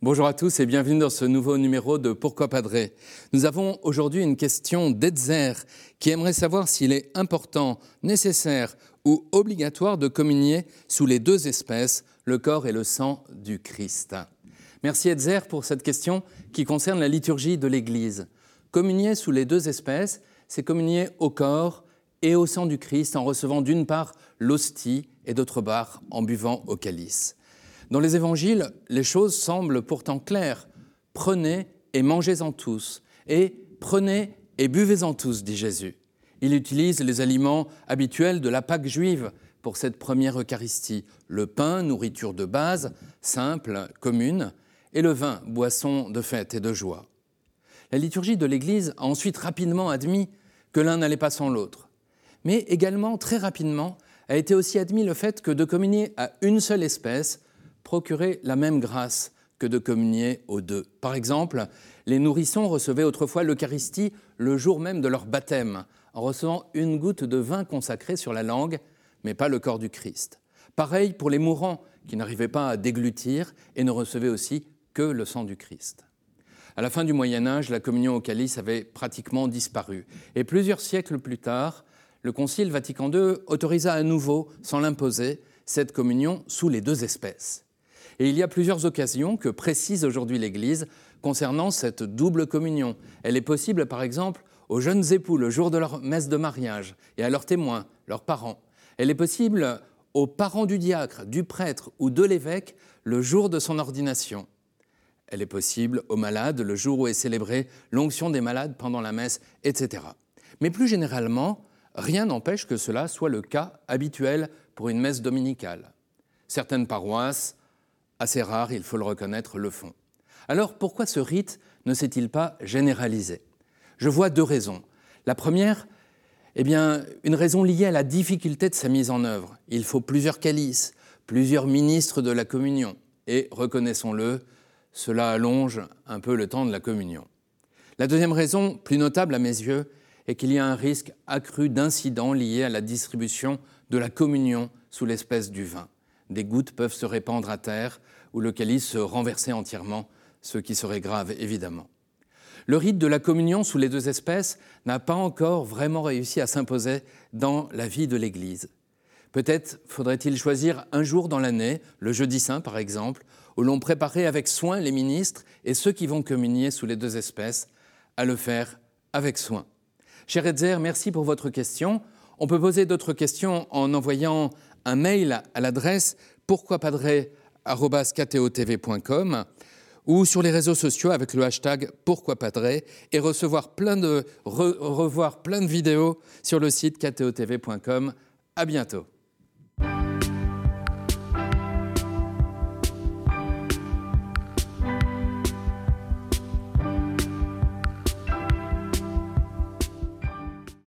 Bonjour à tous et bienvenue dans ce nouveau numéro de Pourquoi Padré. Nous avons aujourd'hui une question d'Edzer qui aimerait savoir s'il est important, nécessaire ou obligatoire de communier sous les deux espèces, le corps et le sang du Christ. Merci Edzer pour cette question qui concerne la liturgie de l'Église. Communier sous les deux espèces, c'est communier au corps et au sang du Christ en recevant d'une part l'hostie et d'autre part en buvant au calice. Dans les évangiles, les choses semblent pourtant claires. Prenez et mangez-en tous, et prenez et buvez-en tous, dit Jésus. Il utilise les aliments habituels de la Pâque juive pour cette première Eucharistie, le pain, nourriture de base, simple, commune, et le vin, boisson de fête et de joie. La liturgie de l'Église a ensuite rapidement admis que l'un n'allait pas sans l'autre, mais également très rapidement a été aussi admis le fait que de communier à une seule espèce procurer la même grâce que de communier aux deux. Par exemple, les nourrissons recevaient autrefois l'Eucharistie le jour même de leur baptême, en recevant une goutte de vin consacré sur la langue, mais pas le corps du Christ. Pareil pour les mourants, qui n'arrivaient pas à déglutir et ne recevaient aussi que le sang du Christ. À la fin du Moyen Âge, la communion au calice avait pratiquement disparu. Et plusieurs siècles plus tard, le Concile Vatican II autorisa à nouveau, sans l'imposer, cette communion sous les deux espèces. Et il y a plusieurs occasions que précise aujourd'hui l'Église concernant cette double communion. Elle est possible, par exemple, aux jeunes époux le jour de leur messe de mariage et à leurs témoins, leurs parents. Elle est possible aux parents du diacre, du prêtre ou de l'évêque le jour de son ordination. Elle est possible aux malades le jour où est célébrée l'onction des malades pendant la messe, etc. Mais plus généralement, rien n'empêche que cela soit le cas habituel pour une messe dominicale. Certaines paroisses assez rare, il faut le reconnaître, le font. Alors pourquoi ce rite ne s'est-il pas généralisé? Je vois deux raisons. La première, eh bien, une raison liée à la difficulté de sa mise en œuvre. Il faut plusieurs calices, plusieurs ministres de la communion, et reconnaissons-le, cela allonge un peu le temps de la communion. La deuxième raison, plus notable à mes yeux, est qu'il y a un risque accru d'incidents liés à la distribution de la communion sous l'espèce du vin des gouttes peuvent se répandre à terre ou le calice se renverser entièrement, ce qui serait grave évidemment. Le rite de la communion sous les deux espèces n'a pas encore vraiment réussi à s'imposer dans la vie de l'Église. Peut-être faudrait-il choisir un jour dans l'année, le jeudi saint par exemple, où l'on préparait avec soin les ministres et ceux qui vont communier sous les deux espèces, à le faire avec soin. Cher Edzer, merci pour votre question. On peut poser d'autres questions en envoyant un mail à l'adresse pourquoipadré.com ou sur les réseaux sociaux avec le hashtag pourquoipadré et recevoir plein de, revoir plein de vidéos sur le site ktotv.com. À bientôt.